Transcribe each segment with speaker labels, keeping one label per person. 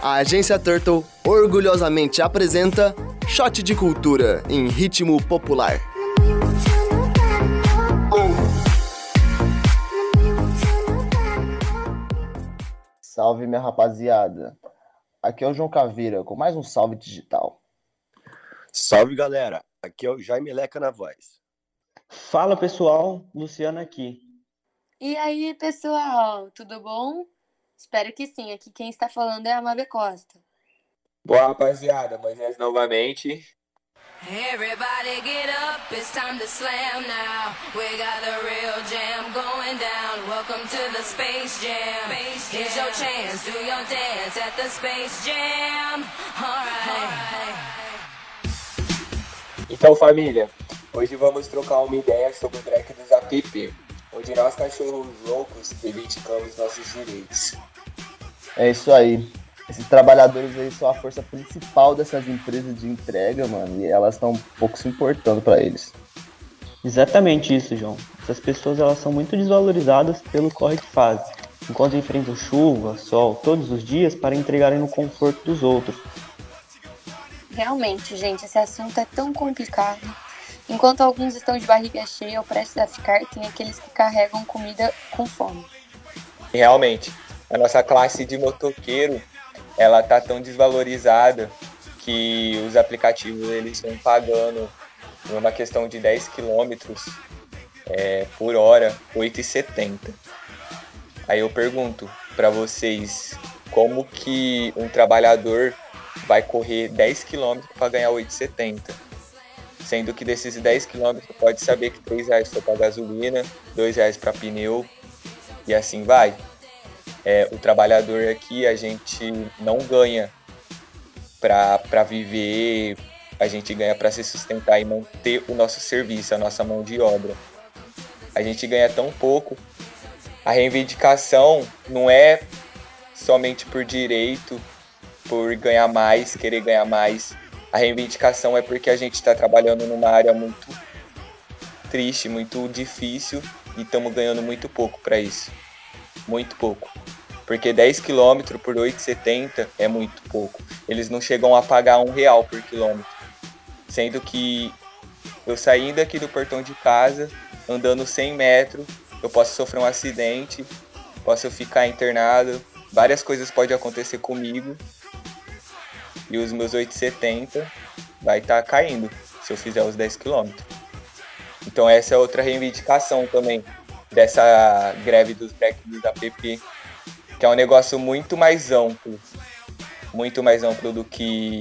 Speaker 1: A agência Turtle orgulhosamente apresenta Shot de Cultura em ritmo popular.
Speaker 2: Salve minha rapaziada. Aqui é o João Caveira com mais um salve digital.
Speaker 3: Salve galera, aqui é o Jaime Leca na voz.
Speaker 4: Fala pessoal, Luciano aqui.
Speaker 5: E aí pessoal, tudo bom? Espero que sim. Aqui quem está falando é a Mabe Costa.
Speaker 6: Boa rapaziada, Moisés novamente.
Speaker 7: Everybody get up, it's time to slam now. We got the real jam going down. Welcome to the Space Jam. Here's your chance, do your dance at the Space Jam. Alright.
Speaker 6: Então, família, hoje vamos trocar uma ideia sobre o track dos app, onde nós cachorros loucos reivindicamos nossos direitos.
Speaker 2: É isso aí. Esses trabalhadores aí são a força principal dessas empresas de entrega, mano, e elas estão um pouco se importando para eles.
Speaker 4: Exatamente isso, João. Essas pessoas elas são muito desvalorizadas pelo corre que fazem, enquanto enfrentam chuva, sol, todos os dias para entregarem no conforto dos outros.
Speaker 5: Realmente, gente, esse assunto é tão complicado. Enquanto alguns estão de barriga cheia ou prestes a ficar, tem aqueles que carregam comida com fome.
Speaker 6: Realmente, a nossa classe de motoqueiro ela tá tão desvalorizada que os aplicativos eles estão pagando numa questão de 10 quilômetros é, por hora 8,70. Aí eu pergunto para vocês como que um trabalhador vai correr 10 quilômetros para ganhar 8,70? Sendo que desses 10 quilômetros pode saber que 3 reais foi para gasolina, 2 reais para pneu e assim vai é, o trabalhador aqui, a gente não ganha para viver, a gente ganha para se sustentar e manter o nosso serviço, a nossa mão de obra. A gente ganha tão pouco. A reivindicação não é somente por direito, por ganhar mais, querer ganhar mais. A reivindicação é porque a gente está trabalhando numa área muito triste, muito difícil e estamos ganhando muito pouco para isso. Muito pouco porque 10 km por 8,70 é muito pouco. Eles não chegam a pagar um real por quilômetro. Sendo que eu saindo aqui do portão de casa, andando 100 metros, eu posso sofrer um acidente, posso ficar internado, várias coisas podem acontecer comigo. E os meus 8,70 vai estar tá caindo se eu fizer os 10 km. Então essa é outra reivindicação também dessa greve dos técnicos da PP que é um negócio muito mais amplo, muito mais amplo do que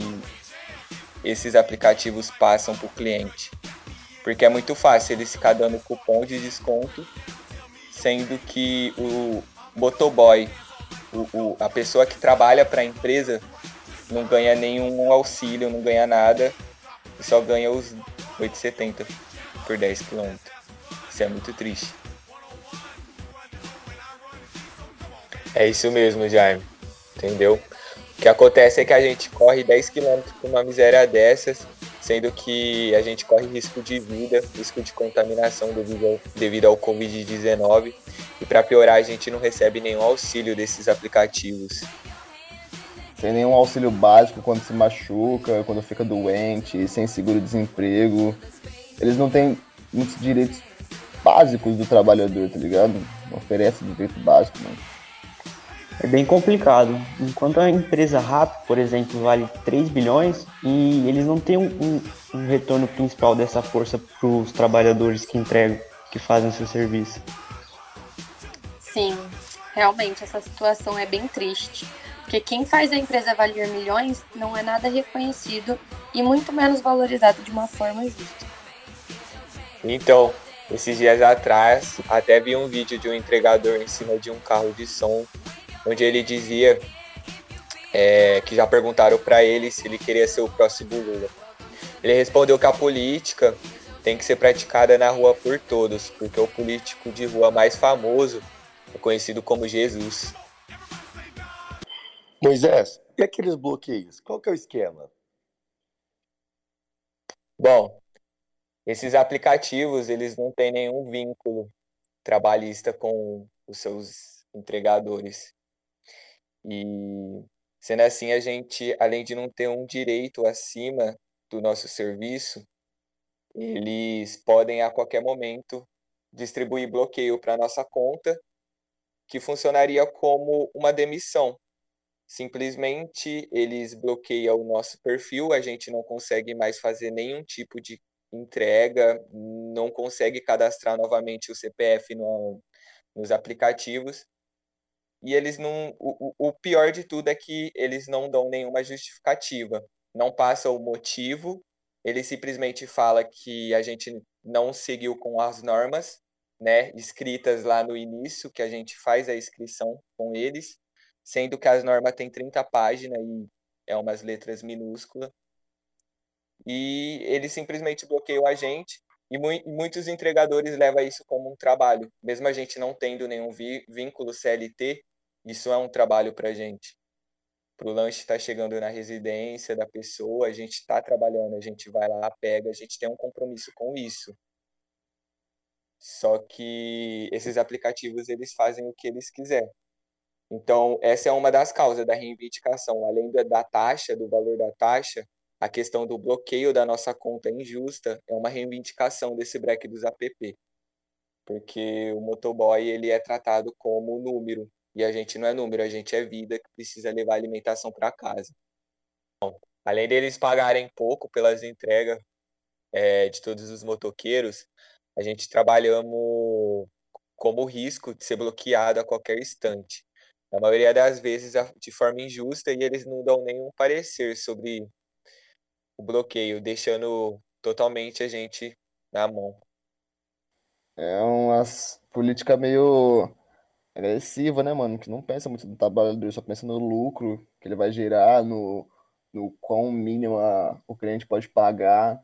Speaker 6: esses aplicativos passam para o cliente. Porque é muito fácil eles ficar dando cupom de desconto, sendo que o motoboy, o, o, a pessoa que trabalha para a empresa, não ganha nenhum auxílio, não ganha nada, e só ganha os 8,70 por 10 km. Isso é muito triste. É isso mesmo, Jaime. Entendeu? O que acontece é que a gente corre 10 km por uma miséria dessas, sendo que a gente corre risco de vida, risco de contaminação devido ao, devido ao Covid-19. E para piorar, a gente não recebe nenhum auxílio desses aplicativos.
Speaker 2: Sem nenhum auxílio básico quando se machuca, quando fica doente, sem seguro-desemprego. Eles não têm muitos direitos básicos do trabalhador, tá ligado? Não oferece direito básico, mano
Speaker 4: é bem complicado. Enquanto a empresa RAP, por exemplo, vale 3 bilhões e eles não têm um, um, um retorno principal dessa força para os trabalhadores que entregam, que fazem seu serviço.
Speaker 5: Sim, realmente essa situação é bem triste. Porque quem faz a empresa valer milhões não é nada reconhecido e muito menos valorizado de uma forma justa.
Speaker 6: Então, esses dias atrás, até vi um vídeo de um entregador em cima de um carro de som onde ele dizia é, que já perguntaram para ele se ele queria ser o próximo Lula. Ele respondeu que a política tem que ser praticada na rua por todos, porque o político de rua mais famoso é conhecido como Jesus.
Speaker 3: Moisés, e aqueles bloqueios? Qual que é o esquema?
Speaker 6: Bom, esses aplicativos eles não têm nenhum vínculo trabalhista com os seus entregadores. E Sendo assim, a gente, além de não ter um direito acima do nosso serviço, eles podem a qualquer momento distribuir bloqueio para nossa conta, que funcionaria como uma demissão. Simplesmente eles bloqueiam o nosso perfil, a gente não consegue mais fazer nenhum tipo de entrega, não consegue cadastrar novamente o CPF no, nos aplicativos. E eles não. O, o pior de tudo é que eles não dão nenhuma justificativa. Não passa o motivo, ele simplesmente fala que a gente não seguiu com as normas, né, escritas lá no início, que a gente faz a inscrição com eles, sendo que as normas têm 30 páginas e é umas letras minúsculas. E eles simplesmente bloqueiam a gente e mu muitos entregadores levam isso como um trabalho. Mesmo a gente não tendo nenhum vínculo CLT, isso é um trabalho para a gente. Para o lanche estar tá chegando na residência da pessoa, a gente está trabalhando, a gente vai lá, pega, a gente tem um compromisso com isso. Só que esses aplicativos eles fazem o que eles quiserem. Então, essa é uma das causas da reivindicação. Além da taxa, do valor da taxa, a questão do bloqueio da nossa conta injusta é uma reivindicação desse break dos app. Porque o motoboy ele é tratado como número. E a gente não é número, a gente é vida que precisa levar alimentação para casa. Além deles pagarem pouco pelas entregas é, de todos os motoqueiros, a gente trabalhamos como risco de ser bloqueado a qualquer instante. Na maioria das vezes de forma injusta e eles não dão nenhum parecer sobre o bloqueio, deixando totalmente a gente na mão.
Speaker 2: É uma política meio agressiva, né, mano? Que não pensa muito no trabalhador, só pensa no lucro que ele vai gerar, no, no quão mínimo o cliente pode pagar.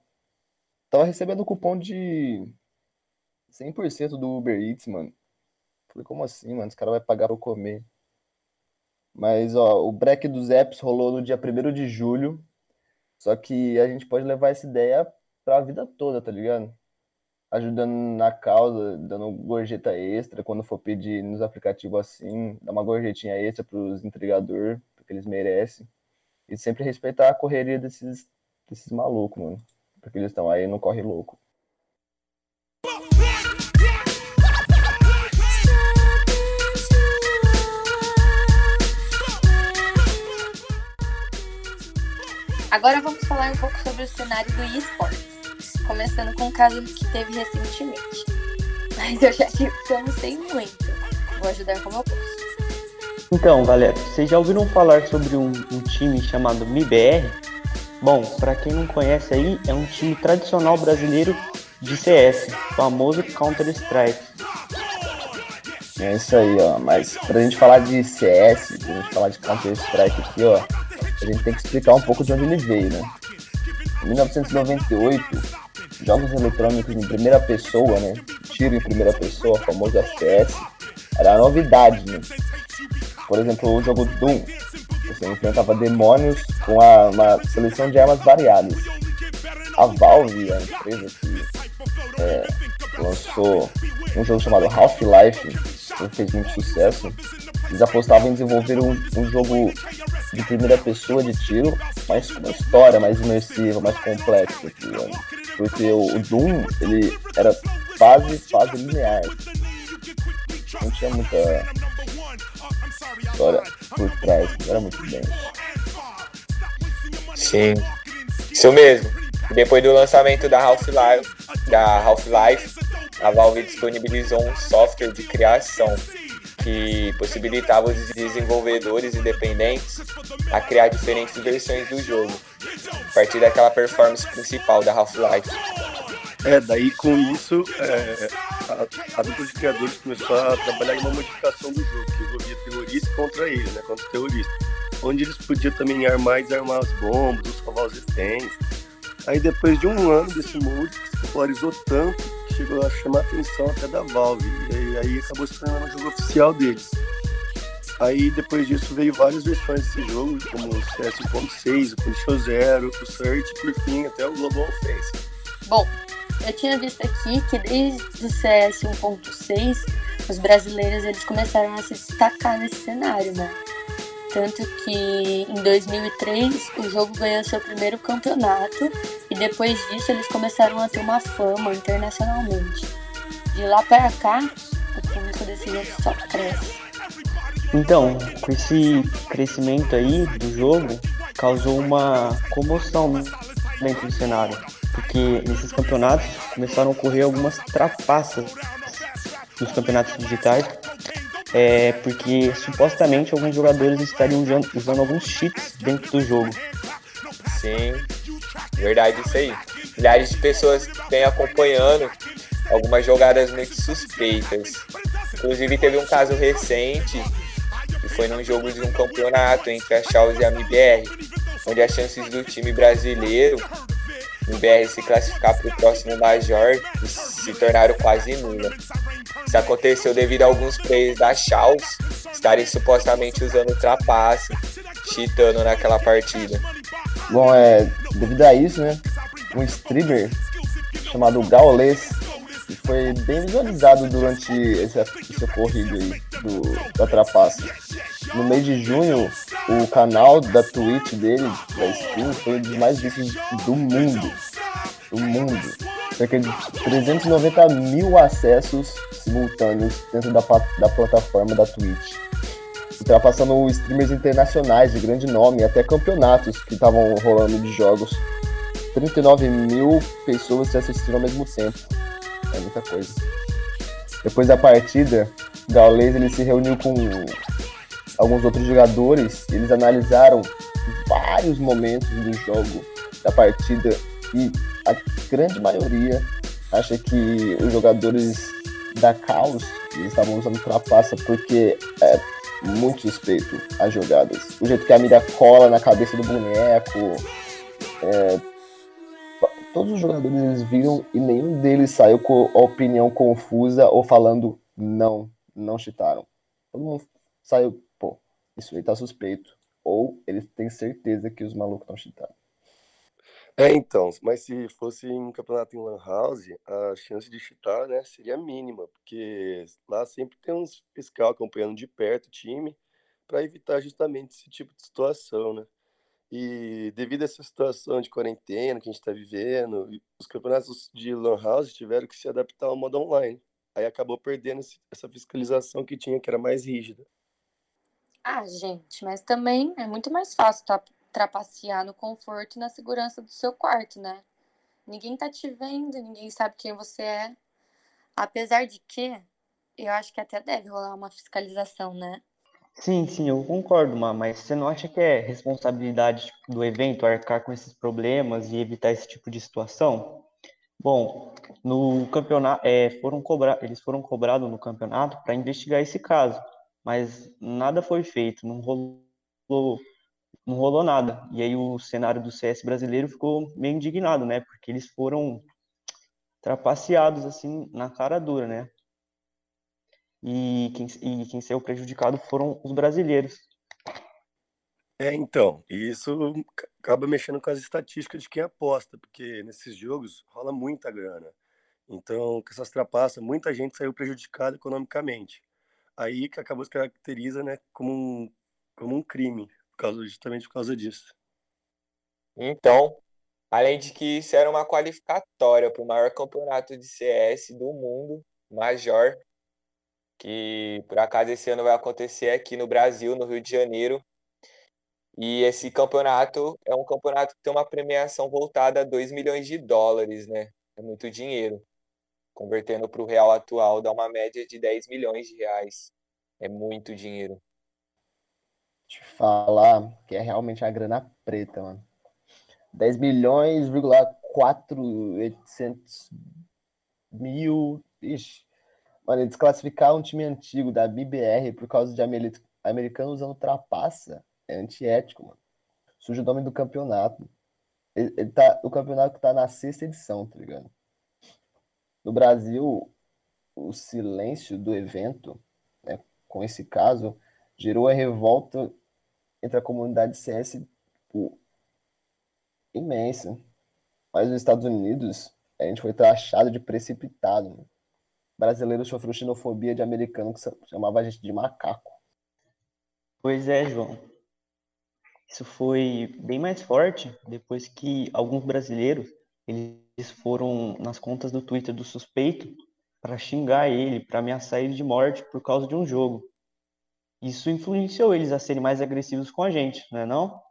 Speaker 2: Tava recebendo cupom de 100% do Uber Eats, mano. Falei, como assim, mano? Os caras vão pagar pra eu comer. Mas, ó, o break dos apps rolou no dia 1 de julho. Só que a gente pode levar essa ideia pra vida toda, tá ligado? Ajudando na causa, dando gorjeta extra quando for pedir nos aplicativos assim, dar uma gorjetinha extra pros entregadores, porque eles merecem. E sempre respeitar a correria desses, desses malucos, mano. Porque eles estão aí não corre louco.
Speaker 5: Agora vamos falar um pouco sobre o cenário do eSports, começando com um caso que teve recentemente. Mas eu já digo que eu não sei muito. Vou ajudar como eu posso.
Speaker 4: Então, galera, vocês já ouviram falar sobre um, um time chamado MIBR? Bom, para quem não conhece aí, é um time tradicional brasileiro de CS, famoso Counter-Strike.
Speaker 2: É isso aí, ó. Mas pra gente falar de CS, pra gente falar de Counter-Strike aqui, ó, a gente tem que explicar um pouco de onde ele veio, né? Em 1998, jogos eletrônicos em primeira pessoa, né? Tiro em primeira pessoa, famoso FPS, era novidade, né? Por exemplo, o jogo Doom, você enfrentava demônios com a, uma seleção de armas variadas. A Valve, a empresa que é, lançou um jogo chamado Half-Life, que fez muito sucesso, eles apostavam em desenvolver um, um jogo de primeira pessoa de tiro, mas com uma história mais imersiva, mais complexa. Né? Porque o, Doom, ele era fase, fase linear. Não tinha muita história por trás, era muito bem.
Speaker 6: Sim, isso mesmo. Depois do lançamento da Half-Life, da Half-Life, a Valve disponibilizou um software de criação que possibilitava os desenvolvedores independentes a criar diferentes versões do jogo, a partir daquela performance principal da Half-Life.
Speaker 3: É, daí com isso, é, a, a dupla de criadores começou a trabalhar em uma modificação do jogo, que envolvia terroristas contra eles, né, contra os terroristas, onde eles podiam também armar e desarmar as bombas, os cavalos reféns. Aí depois de um ano desse que se popularizou tanto chegou a chamar a atenção até da Valve. E aí acabou se tornando o jogo oficial deles. Aí depois disso veio várias versões desse jogo, como o CS 1.6, o Condition Zero, o Search por fim até o Global Offensive.
Speaker 5: Bom, eu tinha visto aqui que desde o CS 1.6 os brasileiros eles começaram a se destacar nesse cenário, né? Tanto que em 2003 o jogo ganhou seu primeiro campeonato e depois disso eles começaram a ter uma fama internacionalmente. De lá para cá, o público desse jogo só cresce.
Speaker 4: Então, com esse crescimento aí do jogo, causou uma comoção dentro do cenário, porque nesses campeonatos começaram a ocorrer algumas trapaças nos campeonatos digitais, é, porque supostamente alguns jogadores estariam usando, usando alguns cheats dentro do jogo.
Speaker 6: Sim, verdade isso aí. Milhares de pessoas vêm acompanhando algumas jogadas muito suspeitas. Inclusive teve um caso recente que foi num jogo de um campeonato entre a Chaos e a MBR, onde as chances do time brasileiro, MBR, se classificar para o próximo Major se tornaram quase nulas. Isso aconteceu devido a alguns players da Chaos estarem supostamente usando trapace, cheatando naquela partida.
Speaker 2: Bom, é, devido a isso, né, um streamer chamado Gaules que foi bem visualizado durante esse, esse ocorrido aí do, da trapaça. No mês de junho, o canal da Twitch dele, da Steam, foi um dos mais vistos do mundo. Do mundo. Cerca de 390 mil acessos simultâneos dentro da, da plataforma da Twitch. Ultrapassando streamers internacionais de grande nome, até campeonatos que estavam rolando de jogos. 39 mil pessoas se assistiram ao mesmo tempo é muita coisa. Depois da partida, Gaules ele se reuniu com alguns outros jogadores, eles analisaram vários momentos do jogo, da partida, e a grande maioria acha que os jogadores da Caos estavam usando trapaça porque é muito suspeito as jogadas. O jeito que a mira cola na cabeça do boneco, é, todos os jogadores viram e nenhum deles saiu com a opinião confusa ou falando não, não chitaram. Todo mundo saiu, pô, isso aí tá suspeito. Ou eles têm certeza que os malucos estão chitando.
Speaker 3: É, então, mas se fosse um campeonato em Lan House, a chance de chitar, né, seria mínima, porque lá sempre tem uns fiscal acompanhando de perto o time para evitar justamente esse tipo de situação, né? E devido a essa situação de quarentena que a gente está vivendo, os campeonatos de Lan House tiveram que se adaptar ao modo online. Aí acabou perdendo essa fiscalização que tinha, que era mais rígida.
Speaker 5: Ah, gente, mas também é muito mais fácil trapacear no conforto e na segurança do seu quarto, né? Ninguém tá te vendo, ninguém sabe quem você é. Apesar de que, eu acho que até deve rolar uma fiscalização, né?
Speaker 4: Sim, sim, eu concordo, mas você não acha que é responsabilidade do evento arcar com esses problemas e evitar esse tipo de situação? Bom, no campeonato, é, foram cobrar, eles foram cobrados no campeonato para investigar esse caso, mas nada foi feito, não rolou, não rolou nada. E aí o cenário do CS brasileiro ficou meio indignado, né? Porque eles foram trapaceados assim na cara dura, né? e quem, e quem saiu prejudicado foram os brasileiros.
Speaker 3: É, então, isso acaba mexendo com as estatísticas de quem aposta, porque nesses jogos rola muita grana. Então, com essas trapaças, muita gente saiu prejudicada economicamente. Aí que acabou se caracteriza né, como, um, como um crime, causa, justamente por causa disso.
Speaker 6: Então, além de que isso era uma qualificatória para o maior campeonato de CS do mundo, Major, que por acaso esse ano vai acontecer aqui no Brasil, no Rio de Janeiro. E esse campeonato é um campeonato que tem uma premiação voltada a 2 milhões de dólares, né? É muito dinheiro. Convertendo para o real atual, dá uma média de 10 milhões de reais. É muito dinheiro.
Speaker 2: Te falar que é realmente a grana preta, mano. 10 milhões, 4,800 mil. Ixi, Mano, desclassificar um time antigo da BBR por causa de americanos usando trapaça é antiético, mano. Suja o nome do campeonato. Ele, ele tá, o campeonato tá na sexta edição, tá ligado? No Brasil, o silêncio do evento, né, com esse caso, gerou a revolta entre a comunidade CS tipo, imensa. Mas nos Estados Unidos, a gente foi taxado de precipitado. Mano brasileiro sofreu xenofobia de americano que chamava a gente de macaco.
Speaker 4: Pois é, João. Isso foi bem mais forte depois que alguns brasileiros eles foram nas contas do Twitter do suspeito para xingar ele, para ameaçar ele de morte por causa de um jogo. Isso influenciou eles a serem mais agressivos com a gente, não é não?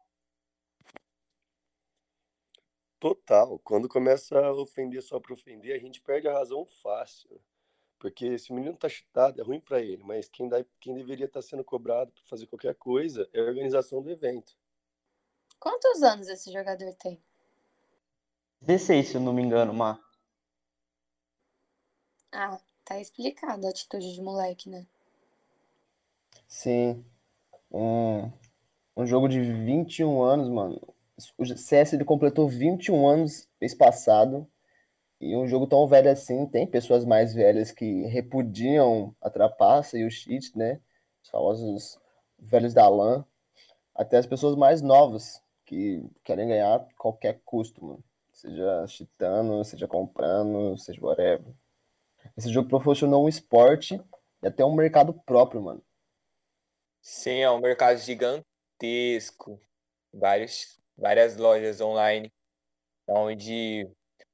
Speaker 3: Total. Quando começa a ofender só para ofender, a gente perde a razão fácil. Porque se o menino tá chutado, é ruim para ele, mas quem, dá, quem deveria estar tá sendo cobrado para fazer qualquer coisa é a organização do evento.
Speaker 5: Quantos anos esse jogador tem?
Speaker 4: 16, se eu não me engano, Mar.
Speaker 5: Ah, tá explicado a atitude de moleque, né?
Speaker 2: Sim. Um, um jogo de 21 anos, mano. O CS ele completou 21 anos mês passado. E um jogo tão velho assim, tem pessoas mais velhas que repudiam a trapaça e o cheat, né? Os famosos velhos da LAN. Até as pessoas mais novas que querem ganhar a qualquer custo, mano. Seja cheatando, seja comprando, seja whatever. Esse jogo proporcionou um esporte e até um mercado próprio, mano.
Speaker 6: Sim, é um mercado gigantesco. Vários, várias lojas online, onde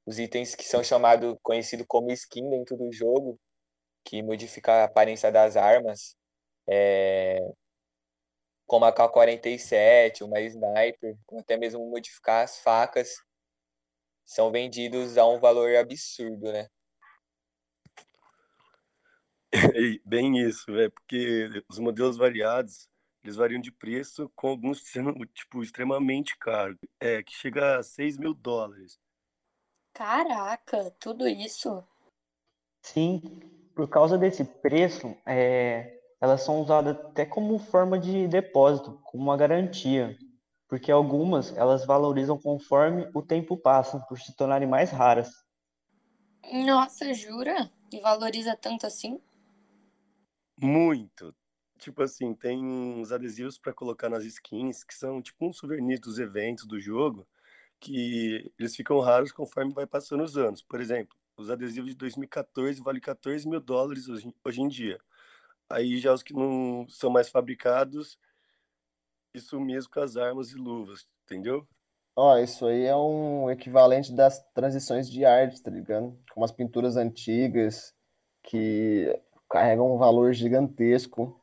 Speaker 6: os itens que são chamados, conhecidos como skin dentro do jogo, que modifica a aparência das armas, é, como a K-47, uma sniper, até mesmo modificar as facas, são vendidos a um valor absurdo, né?
Speaker 3: Bem isso, velho, porque os modelos variados, eles variam de preço, com alguns sendo, tipo, extremamente caros, é, que chega a 6 mil dólares.
Speaker 5: Caraca, tudo isso?
Speaker 4: Sim, por causa desse preço, é, elas são usadas até como forma de depósito, como uma garantia, porque algumas elas valorizam conforme o tempo passa, por se tornarem mais raras.
Speaker 5: Nossa, jura? E valoriza tanto assim?
Speaker 3: Muito. Tipo assim, tem uns adesivos para colocar nas skins, que são tipo uns souvenirs dos eventos do jogo, que eles ficam raros conforme vai passando os anos. Por exemplo, os adesivos de 2014 valem 14 mil dólares hoje, hoje em dia. Aí já os que não são mais fabricados, isso mesmo com as armas e luvas, entendeu?
Speaker 2: Ó, isso aí é um equivalente das transições de arte, tá ligado? Como as pinturas antigas, que carregam um valor gigantesco,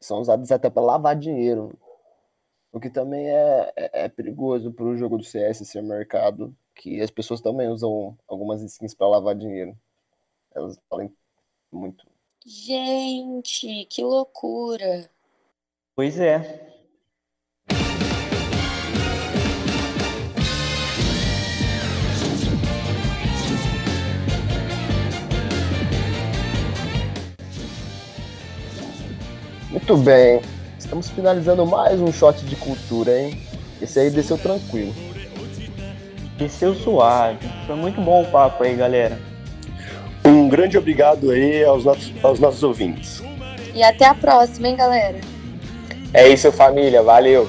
Speaker 2: são usados até para lavar dinheiro, o que também é, é, é perigoso para o jogo do CS ser mercado, que as pessoas também usam algumas skins para lavar dinheiro. Elas valem muito.
Speaker 5: Gente, que loucura!
Speaker 4: Pois é.
Speaker 2: Muito bem. Estamos finalizando mais um shot de cultura, hein? Esse aí desceu tranquilo.
Speaker 4: Desceu suave. Foi muito bom o papo aí, galera.
Speaker 3: Um grande obrigado aí aos nossos, aos nossos ouvintes.
Speaker 5: E até a próxima, hein, galera?
Speaker 6: É isso, família. Valeu.